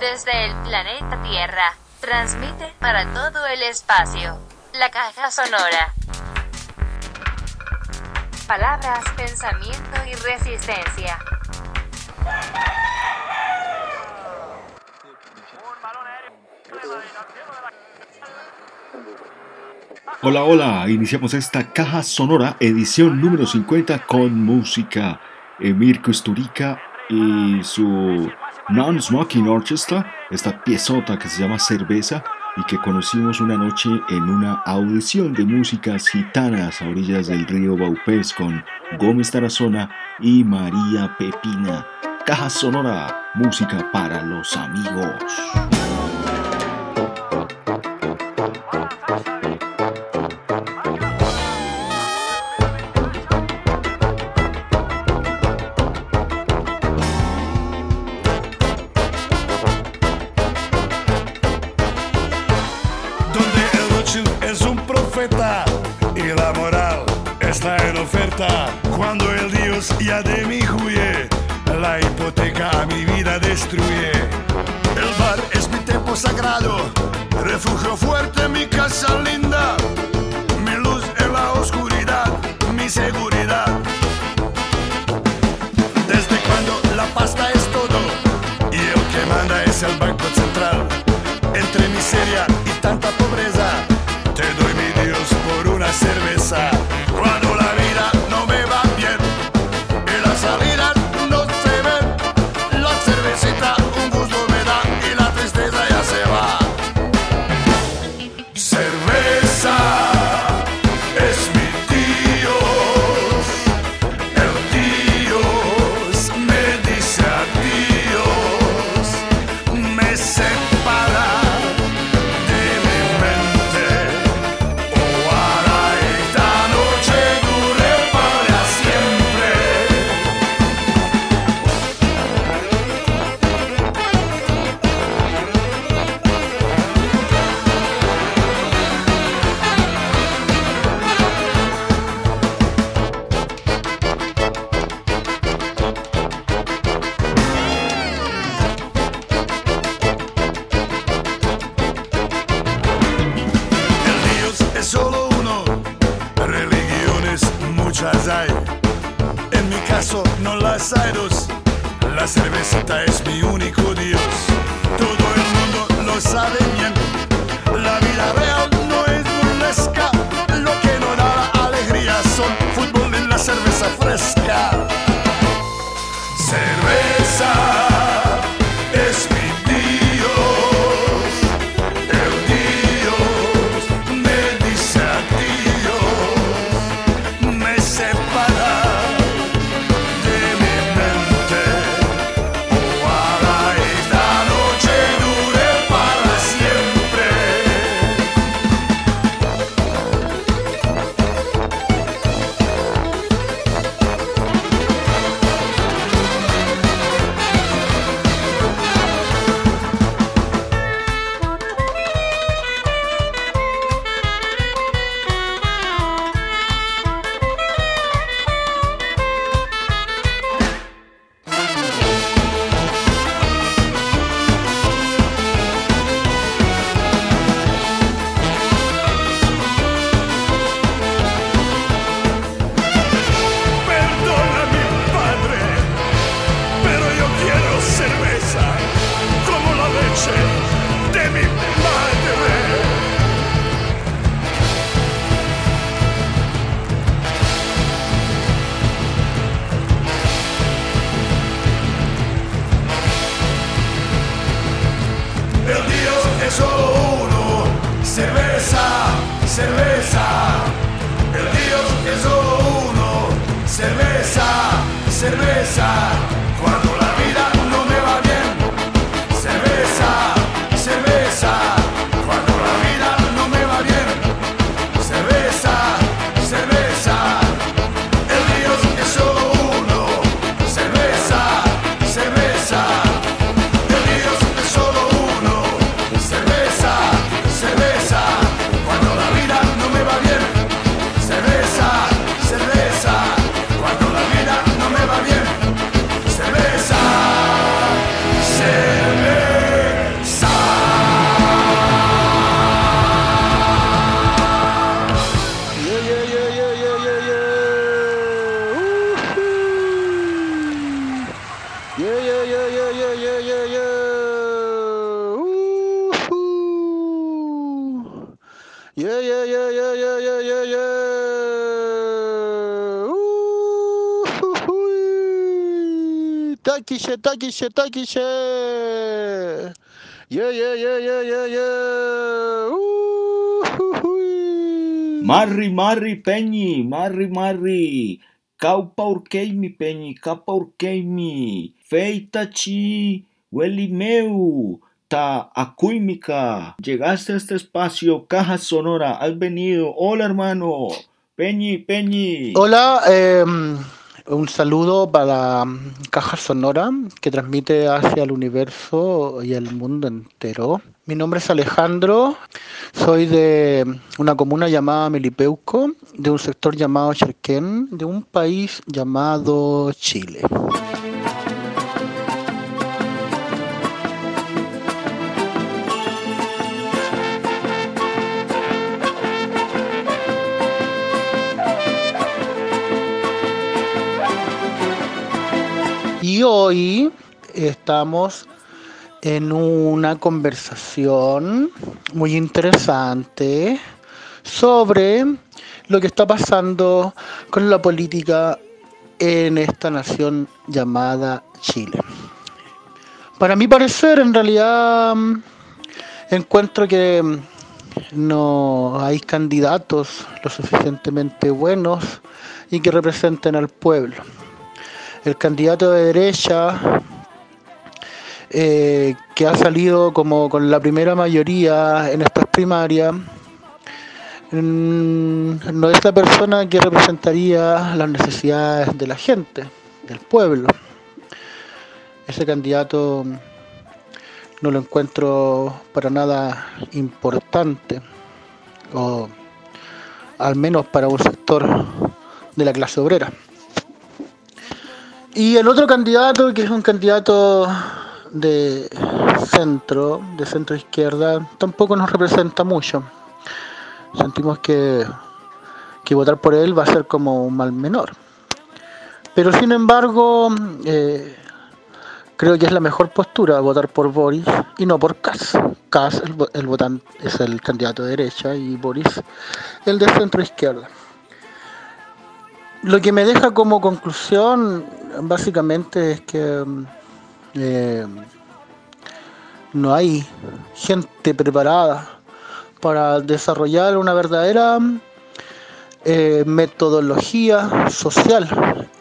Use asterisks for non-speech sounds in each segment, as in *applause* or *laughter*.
desde el planeta Tierra. Transmite para todo el espacio. La caja sonora. Palabras, pensamiento y resistencia. Hola, hola, iniciamos esta caja sonora, edición número 50 con música. Emir Kusturica y su Non-Smoking Orchestra, esta piezota que se llama Cerveza y que conocimos una noche en una audición de músicas gitanas a orillas del río Baupés con Gómez Tarazona y María Pepina. Caja sonora, música para los amigos. El bar es mi templo sagrado, refugio fuerte, mi casa linda, La cervecita es mi Takishe, takishe, takishe. Yeah, yeah, yeah, yeah, yeah, yeah. Marri, marri, peñi, marri, marri. Kaupa urkeimi, peñi, kaupa urkeimi. Feitachi, meu, ta akuimika. Llegaste a este espacio, caja sonora, has venido. Hola, hermano. Peñi, peñi. Hola, eh, un saludo para Caja Sonora que transmite hacia el universo y el mundo entero. Mi nombre es Alejandro, soy de una comuna llamada Melipeuco, de un sector llamado Cherquén, de un país llamado Chile. Y hoy estamos en una conversación muy interesante sobre lo que está pasando con la política en esta nación llamada Chile. Para mi parecer, en realidad, encuentro que no hay candidatos lo suficientemente buenos y que representen al pueblo. El candidato de derecha eh, que ha salido como con la primera mayoría en estas primarias, mm, no es la persona que representaría las necesidades de la gente, del pueblo. Ese candidato no lo encuentro para nada importante, o al menos para un sector de la clase obrera. Y el otro candidato, que es un candidato de centro, de centro izquierda, tampoco nos representa mucho. Sentimos que, que votar por él va a ser como un mal menor. Pero sin embargo, eh, creo que es la mejor postura votar por Boris y no por Kass. Kass, el, el votante, es el candidato de derecha y Boris el de centro izquierda. Lo que me deja como conclusión básicamente es que eh, no hay gente preparada para desarrollar una verdadera eh, metodología social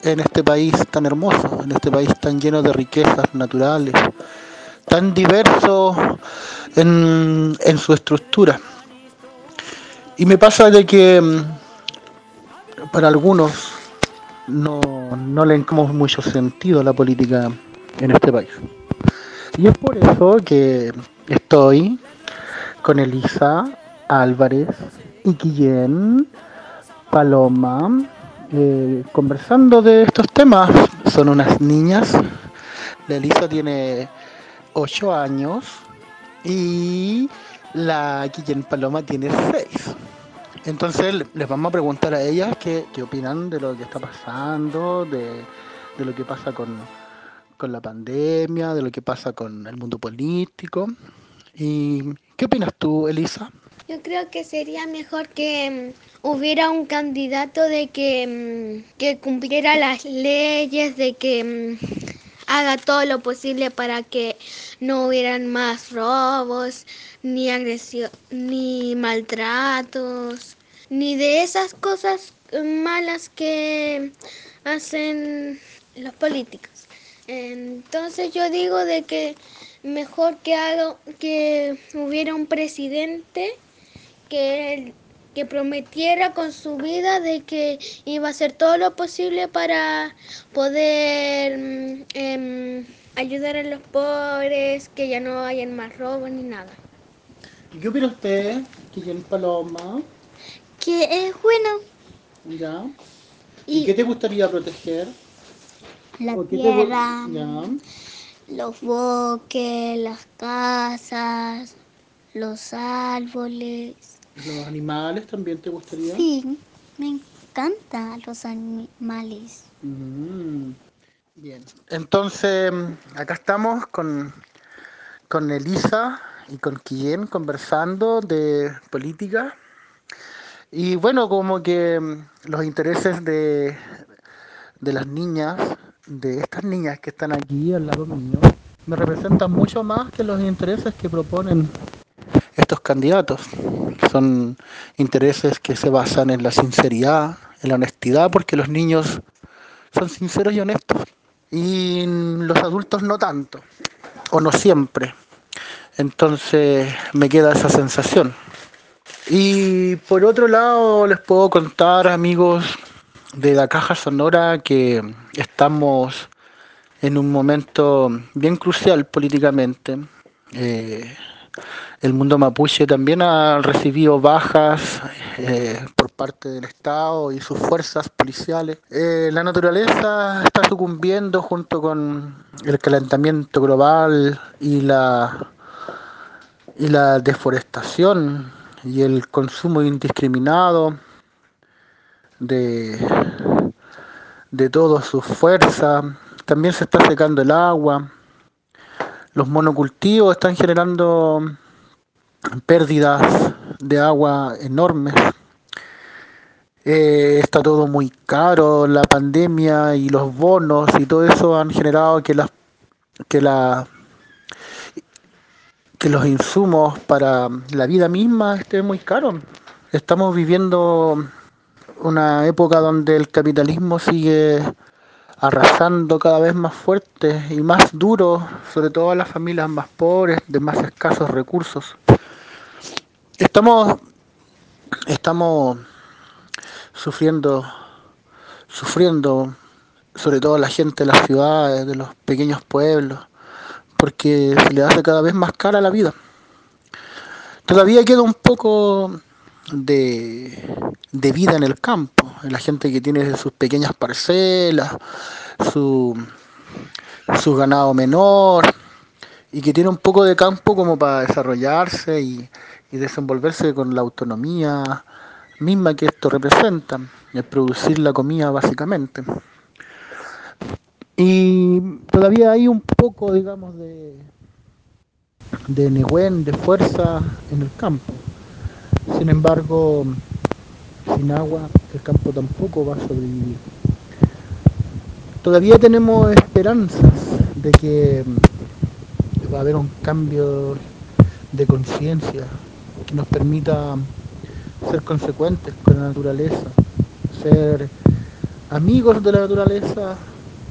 en este país tan hermoso, en este país tan lleno de riquezas naturales, tan diverso en, en su estructura. Y me pasa de que mm, para algunos no, no le encontramos mucho sentido a la política en este país. Y es por eso que estoy con Elisa Álvarez y Guillén Paloma eh, conversando de estos temas. Son unas niñas. La Elisa tiene 8 años y la Guillén Paloma tiene 6. Entonces les vamos a preguntar a ellas qué, qué opinan de lo que está pasando, de, de lo que pasa con, con la pandemia, de lo que pasa con el mundo político. ¿Y qué opinas tú, Elisa? Yo creo que sería mejor que mm, hubiera un candidato de que, mm, que cumpliera las leyes, de que mm, haga todo lo posible para que no hubieran más robos, ni agresión, ni maltratos, ni de esas cosas malas que hacen los políticos. Entonces yo digo de que mejor que haga que hubiera un presidente que que prometiera con su vida de que iba a hacer todo lo posible para poder mm, em, ayudar a los pobres, que ya no hayan más robos ni nada. ¿Y qué opina usted, Guillén Paloma? Que es bueno. ¿Ya? ¿Y, Y- qué te gustaría proteger? La ¿O qué te gu- tierra, ¿Ya? los bosques, las casas, los árboles. ¿Los animales también te gustaría? Sí, me encantan los animales. Mm. Bien, entonces acá estamos con, con Elisa y con Quillén conversando de política. Y bueno, como que mm, los intereses de, de las niñas, de estas niñas que están aquí al lado mío, me representan mucho más que los intereses que proponen estos candidatos. Son intereses que se basan en la sinceridad, en la honestidad, porque los niños son sinceros y honestos. Y los adultos no tanto, o no siempre. Entonces me queda esa sensación. Y por otro lado les puedo contar, amigos de la Caja Sonora, que estamos en un momento bien crucial políticamente. Eh, el mundo mapuche también ha recibido bajas eh, por parte del Estado y sus fuerzas policiales. Eh, la naturaleza está sucumbiendo junto con el calentamiento global y la, y la deforestación y el consumo indiscriminado de, de todas sus fuerzas. También se está secando el agua. Los monocultivos están generando pérdidas de agua enormes. Eh, está todo muy caro, la pandemia y los bonos y todo eso han generado que las que la que los insumos para la vida misma estén muy caros. Estamos viviendo una época donde el capitalismo sigue arrasando cada vez más fuerte y más duro, sobre todo a las familias más pobres, de más escasos recursos. Estamos, estamos sufriendo, sufriendo, sobre todo la gente de las ciudades, de los pequeños pueblos, porque se le hace cada vez más cara la vida. Todavía queda un poco de, de vida en el campo, en la gente que tiene sus pequeñas parcelas, su, su ganado menor, y que tiene un poco de campo como para desarrollarse y, y desenvolverse con la autonomía misma que esto representa, el producir la comida básicamente. Y todavía hay un poco, digamos, de, de negüen, de fuerza en el campo. Sin embargo, sin agua el campo tampoco va a sobrevivir. Todavía tenemos esperanzas de que va a haber un cambio de conciencia que nos permita ser consecuentes con la naturaleza, ser amigos de la naturaleza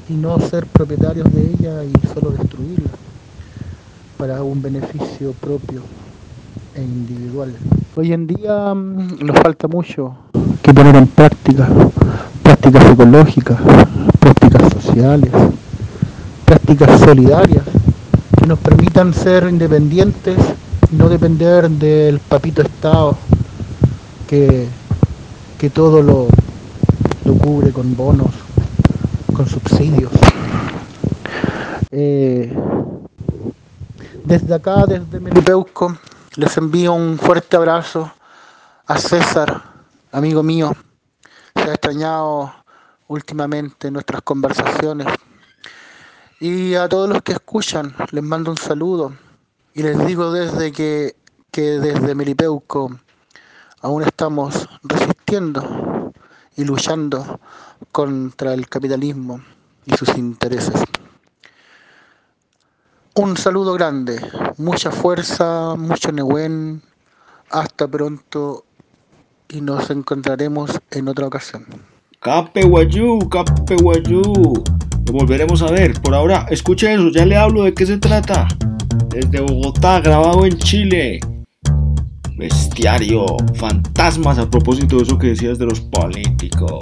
y no ser propietarios de ella y solo destruirla para un beneficio propio e individual. Hoy en día mm, nos falta mucho que poner en práctica, prácticas ecológicas, prácticas sociales, prácticas solidarias que nos permitan ser independientes no depender del papito Estado que, que todo lo, lo cubre con bonos, con subsidios. Eh, desde acá, desde Melipeuco, les envío un fuerte abrazo a César, amigo mío. Se ha extrañado últimamente nuestras conversaciones. Y a todos los que escuchan, les mando un saludo. Y les digo desde que, que desde Melipeuco aún estamos resistiendo y luchando contra el capitalismo y sus intereses. Un saludo grande, mucha fuerza, mucho Nehuen. Hasta pronto y nos encontraremos en otra ocasión. Cape Guayú, Cape Guayú. Lo volveremos a ver. Por ahora, escuche eso, ya le hablo de qué se trata. Desde Bogotá, grabado en Chile. Bestiario, fantasmas a propósito de eso que decías de los políticos.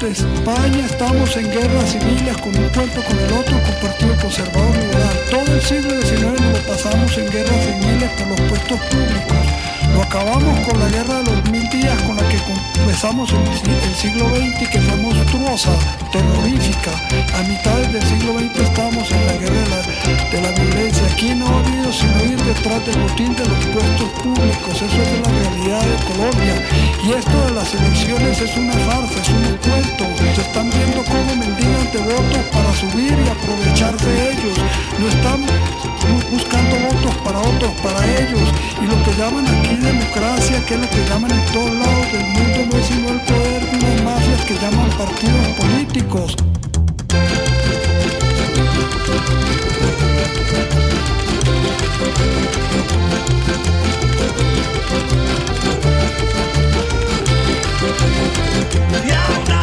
De España estamos en guerras civiles con un puerto con el otro, con Partido Conservador Liberal. Todo el siglo XIX lo pasamos en guerras civiles por los puestos públicos. Lo acabamos con la guerra de los mil días con la que empezamos el, el siglo XX, que fue monstruosa, terrorífica. A mitades del siglo XX estábamos en la guerra de la, de violencia. Aquí no ha habido sino ir detrás del botín de los puestos públicos. Eso es la realidad de Colombia. Y esto las elecciones es una farsa, es un cuento. Se están viendo cómo mendigan de votos para subir y aprovechar de ellos. No están buscando votos para otros, para ellos. Y lo que llaman aquí democracia, que es lo que llaman en todos lados del mundo, no es sino el poder de unas mafias que llaman partidos políticos. Yeah.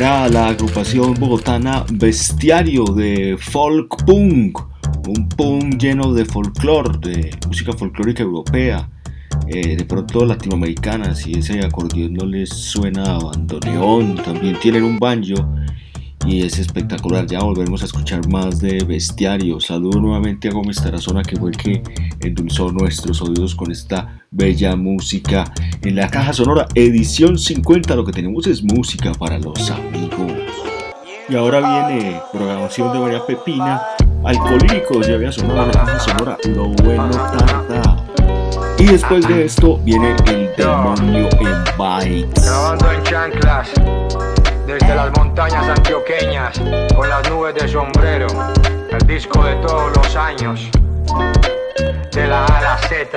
Era la agrupación bogotana Bestiario de folk punk, un punk lleno de folclore, de música folclórica europea, eh, de pronto latinoamericana, si ese acordeón no les suena a bandoneón, también tienen un banjo y es espectacular. Ya volveremos a escuchar más de Bestiario. Saludo nuevamente a Gómez Tarazona, que fue el que endulzó nuestros oídos con esta bella música. En la caja sonora, edición 50, lo que tenemos es música para los amigos. Y ahora viene programación de María Pepina, Alcohólicos, ya había sonado la caja sonora, lo bueno tarda. Y después de esto viene el demonio en bytes. Grabando en chanclas desde las montañas antioqueñas con las nubes de sombrero, el disco de todos los años, de la A la Z.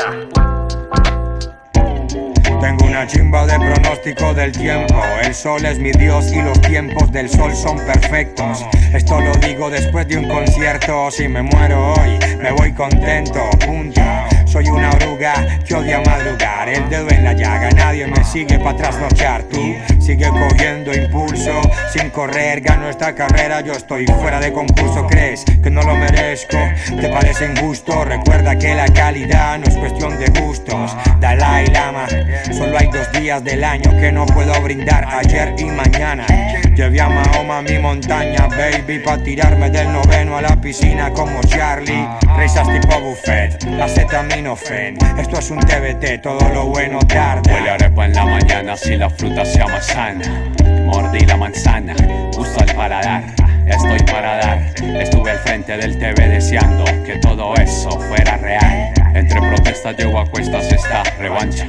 Tengo una chimba de pronóstico del tiempo. El sol es mi dios y los tiempos del sol son perfectos. Esto lo digo después de un concierto. Si me muero hoy, me voy contento. Punto. Soy una oruga que odia madrugar. El dedo en la llaga, nadie me sigue para trasnochar. Tú sigue cogiendo impulso. Sin correr, gano esta carrera. Yo estoy fuera de concurso. ¿Crees que no lo merezco? ¿Te parece injusto? Recuerda que la calidad no es cuestión de gustos. Dalai Lama, solo hay dos días del año que no puedo brindar. Ayer y mañana. Llevé a Mahoma mi montaña, baby, pa' tirarme del noveno a la piscina como Charlie. Risas tipo buffet, acetaminofén. Esto es un TBT, todo lo bueno tarde. Huele arepa en la mañana si la fruta sea más sana. Mordí la manzana, gusto al paladar. Estoy para dar. Estuve al frente del TV deseando que todo eso fuera real. Entre protestas llevo a cuestas esta revancha.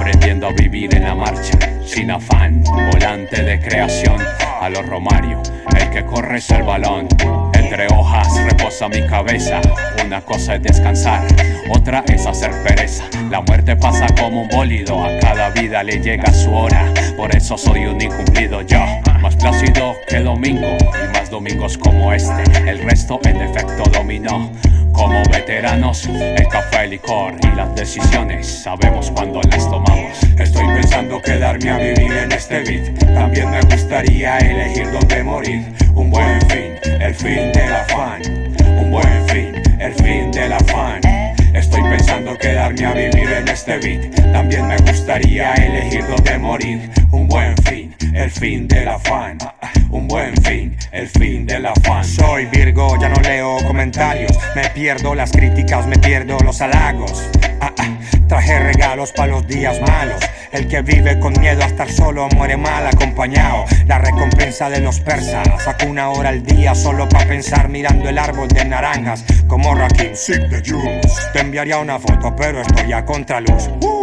Aprendiendo a vivir en la marcha, sin afán. Volante de creación a los Romario. El que corre es el balón. Entre hojas reposa mi cabeza. Una cosa es descansar, otra es hacer pereza. La muerte pasa como un bólido, a cada vida le llega su hora. Por eso soy un incumplido yo, más plácido que domingo y más domingos como este. El resto en efecto dominó. Como veteranos, el café, el licor y las decisiones sabemos cuándo las tomamos. Estoy pensando quedarme a vivir en este beat. También me gustaría elegir dónde morir. Un buen fin, el fin del afán. Un buen fin, el fin del afán. Estoy pensando quedarme a vivir en este beat. También me gustaría elegir dónde morir. Un buen fin, el fin del afán. Un buen fin, el fin del afán. Soy Virgo, ya no leo comentarios. Me pierdo las críticas, me pierdo los halagos. Ah, ah, Traje regalos para los días malos. El que vive con miedo a estar solo muere mal acompañado. La recompensa de los persas. Saco una hora al día solo para pensar mirando el árbol de naranjas. Como Rakim, Sig the. Te enviaría una foto, pero estoy a contraluz. Uh,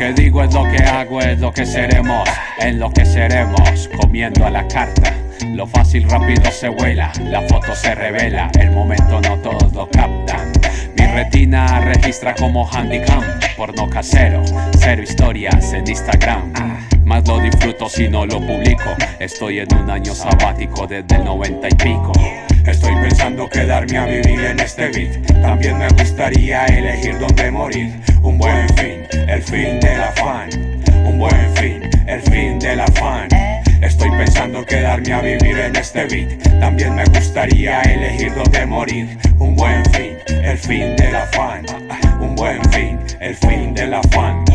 que digo es lo que hago, es lo que seremos, en lo que seremos, comiendo a la carta. Lo fácil rápido se vuela, la foto se revela, el momento no todos lo captan. Mi retina registra como handicam, porno casero, cero historias en Instagram. Más lo disfruto si no lo publico. Estoy en un año sabático desde el 90 y pico. Estoy pensando quedarme a vivir en este beat. También me gustaría elegir dónde morir. Un buen fin, el fin del afán. Un buen fin, el fin del afán. Estoy pensando quedarme a vivir en este beat. También me gustaría elegir dónde morir. Un buen fin, el fin del afán. Un buen fin, el fin del afán.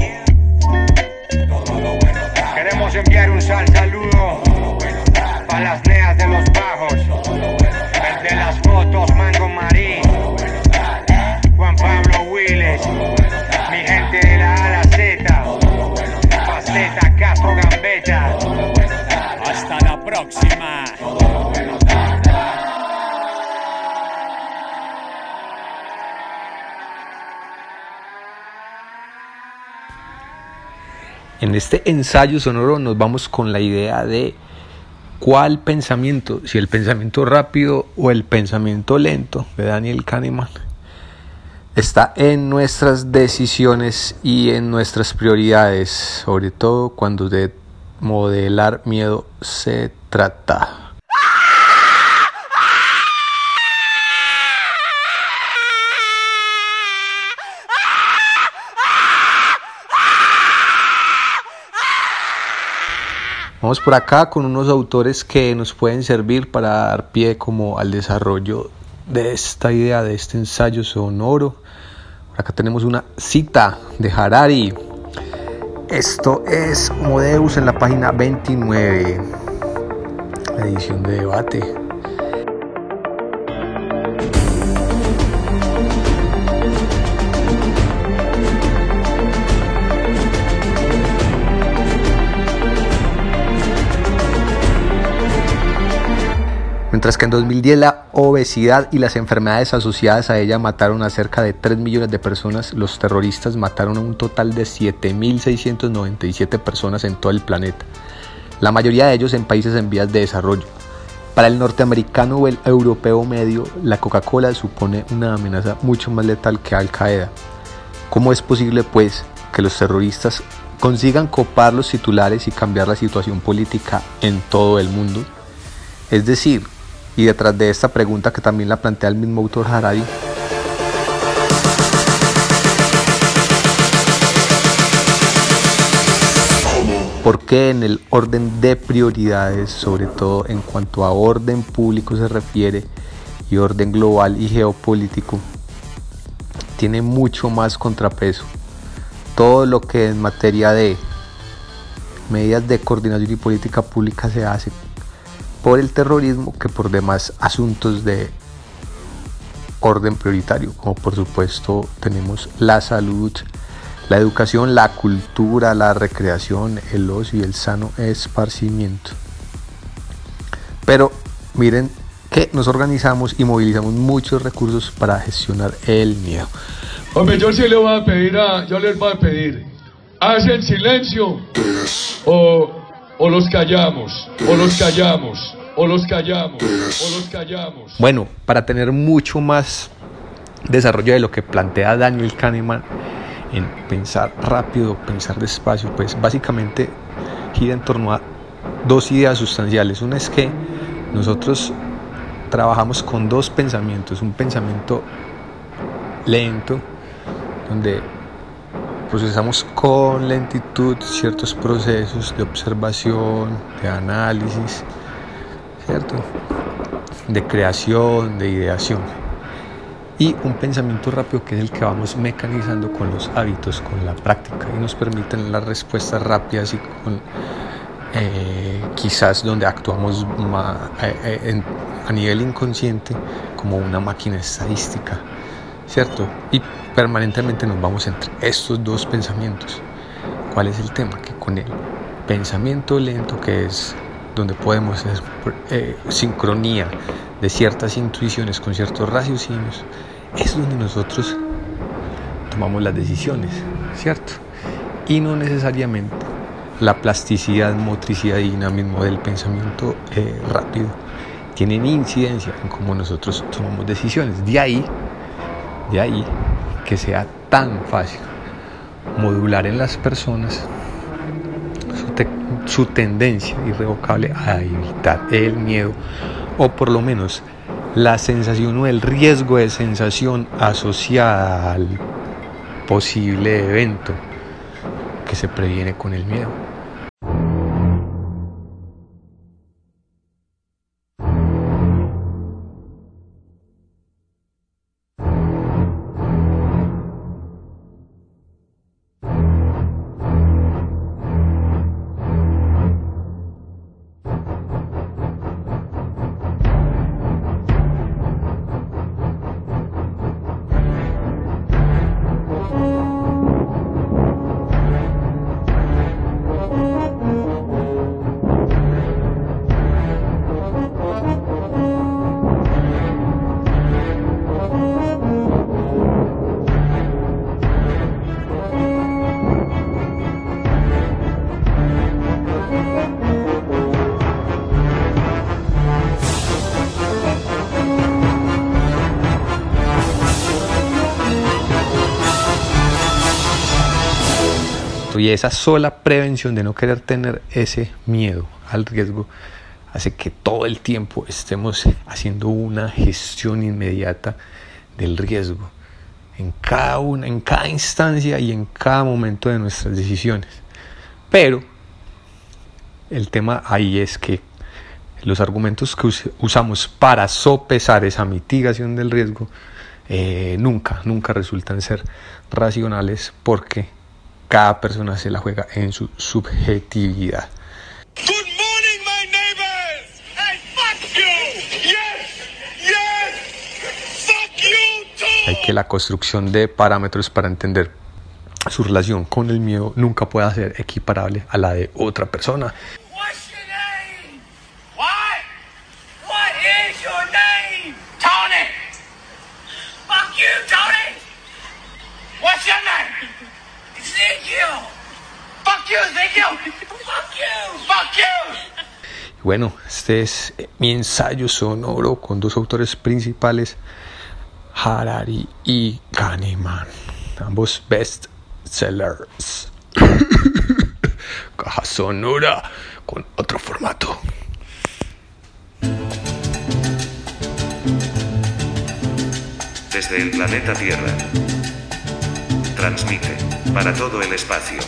Este ensayo sonoro nos vamos con la idea de cuál pensamiento, si el pensamiento rápido o el pensamiento lento de Daniel Kahneman, está en nuestras decisiones y en nuestras prioridades, sobre todo cuando de modelar miedo se trata. Vamos por acá con unos autores que nos pueden servir para dar pie como al desarrollo de esta idea, de este ensayo sonoro. Acá tenemos una cita de Harari. Esto es Modeus en la página 29, la edición de debate. Mientras que en 2010 la obesidad y las enfermedades asociadas a ella mataron a cerca de 3 millones de personas, los terroristas mataron a un total de 7.697 personas en todo el planeta, la mayoría de ellos en países en vías de desarrollo. Para el norteamericano o el europeo medio, la Coca-Cola supone una amenaza mucho más letal que Al Qaeda. ¿Cómo es posible, pues, que los terroristas consigan copar los titulares y cambiar la situación política en todo el mundo? Es decir, y detrás de esta pregunta que también la plantea el mismo autor Harari, ¿Por qué en el orden de prioridades, sobre todo en cuanto a orden público se refiere y orden global y geopolítico, tiene mucho más contrapeso? Todo lo que en materia de medidas de coordinación y política pública se hace por el terrorismo que por demás asuntos de orden prioritario, como por supuesto tenemos la salud, la educación, la cultura, la recreación, el ocio y el sano esparcimiento. Pero miren que nos organizamos y movilizamos muchos recursos para gestionar el miedo. Hombre, yo sí le voy a pedir a, yo les voy a pedir, hacen silencio o o los callamos, o los callamos, o los callamos, o los callamos. Bueno, para tener mucho más desarrollo de lo que plantea Daniel Kahneman en pensar rápido, pensar despacio, pues básicamente gira en torno a dos ideas sustanciales. Una es que nosotros trabajamos con dos pensamientos, un pensamiento lento, donde procesamos con lentitud ciertos procesos de observación, de análisis, ¿cierto? De creación, de ideación. Y un pensamiento rápido que es el que vamos mecanizando con los hábitos, con la práctica y nos permiten las respuestas rápidas y con eh, quizás donde actuamos eh, eh, a nivel inconsciente como una máquina estadística, ¿cierto? Y permanentemente nos vamos entre estos dos pensamientos. ¿Cuál es el tema? Que con el pensamiento lento, que es donde podemos hacer eh, sincronía de ciertas intuiciones con ciertos raciocinios, es donde nosotros tomamos las decisiones, ¿cierto? y no necesariamente la plasticidad, motricidad y dinamismo del pensamiento eh, rápido tienen incidencia en cómo nosotros tomamos decisiones. De ahí, de ahí que sea tan fácil modular en las personas su, tendencia irrevocable a evitar el miedo o por lo menos la sensación o el riesgo de sensación asociada al posible evento que se previene con el miedo. Y esa sola prevención de no querer tener ese miedo al riesgo hace que todo el tiempo estemos haciendo una gestión inmediata del riesgo en cada una, en cada instancia y en cada momento de nuestras decisiones. Pero el tema ahí es que los argumentos que usamos para sopesar esa mitigación del riesgo eh, nunca, nunca resultan ser racionales porque cada persona se la juega en su subjetividad. Hay que la construcción de parámetros para entender su relación con el miedo nunca pueda ser equiparable a la de otra persona. Bueno, este es mi ensayo sonoro con dos autores principales, Harari y Kahneman, ambos best sellers. *coughs* Caja sonora con otro formato. Desde el planeta Tierra. Transmite para todo el espacio.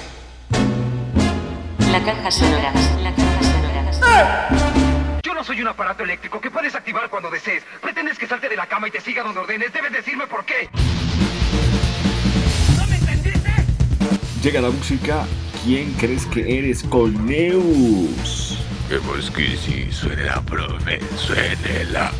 La caja sonora. La caja Yo no soy un aparato eléctrico que puedes activar cuando desees. Pretendes que salte de la cama y te siga donde ordenes. Debes decirme por qué. Llega la música. ¿Quién crees que eres con Neus? Vemos que sí, suene la profe, suene la.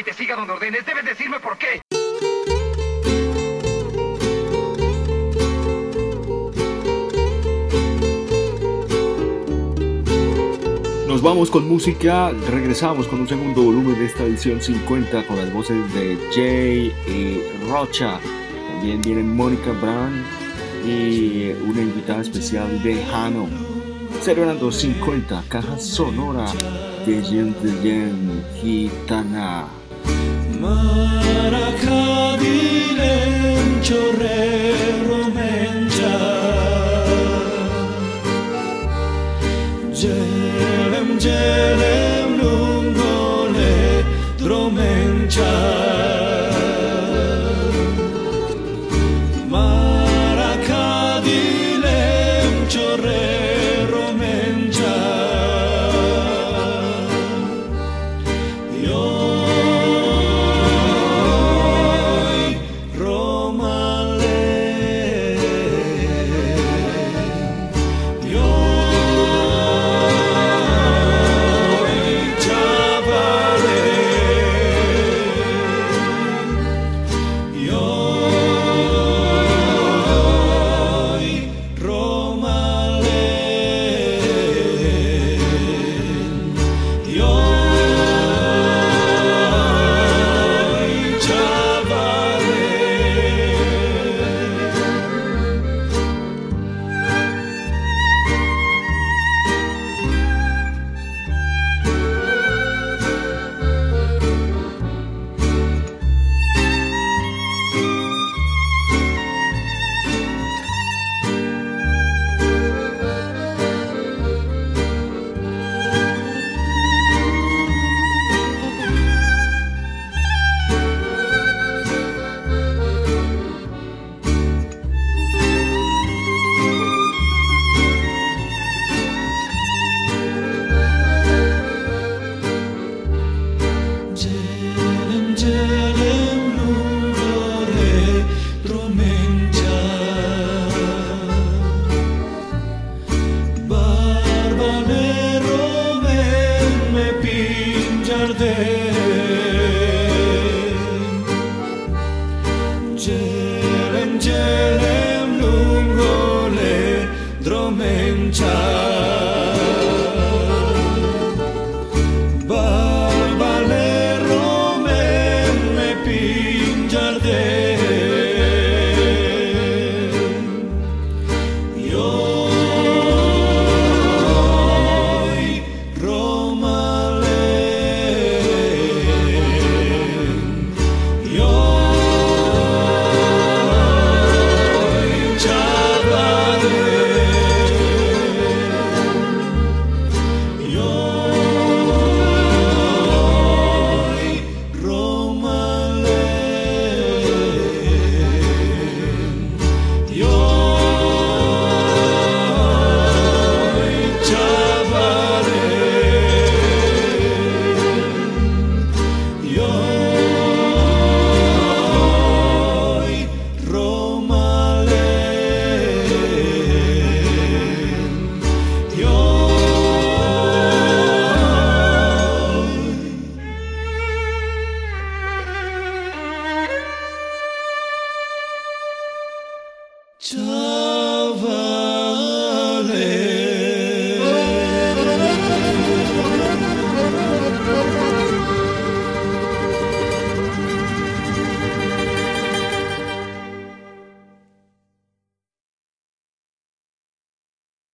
Y te siga donde ordenes, debes decirme por qué. Nos vamos con música, regresamos con un segundo volumen de esta edición 50 con las voces de Jay y Rocha. También vienen Mónica Brown y una invitada especial de Hano. Celebrando 50 cajas sonora de Yen de Yen Gitana. Maracadilen chorrero mencha Jelem jelem lungole dromencha